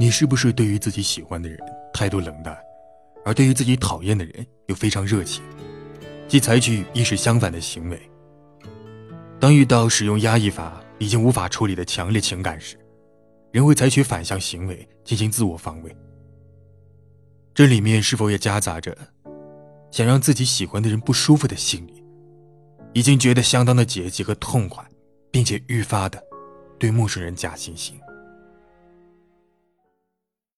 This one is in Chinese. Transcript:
你是不是对于自己喜欢的人态度冷淡，而对于自己讨厌的人又非常热情，即采取意识相反的行为？当遇到使用压抑法已经无法处理的强烈情感时，人会采取反向行为进行自我防卫。这里面是否也夹杂着想让自己喜欢的人不舒服的心理？已经觉得相当的解气和痛快，并且愈发的对陌生人假惺惺。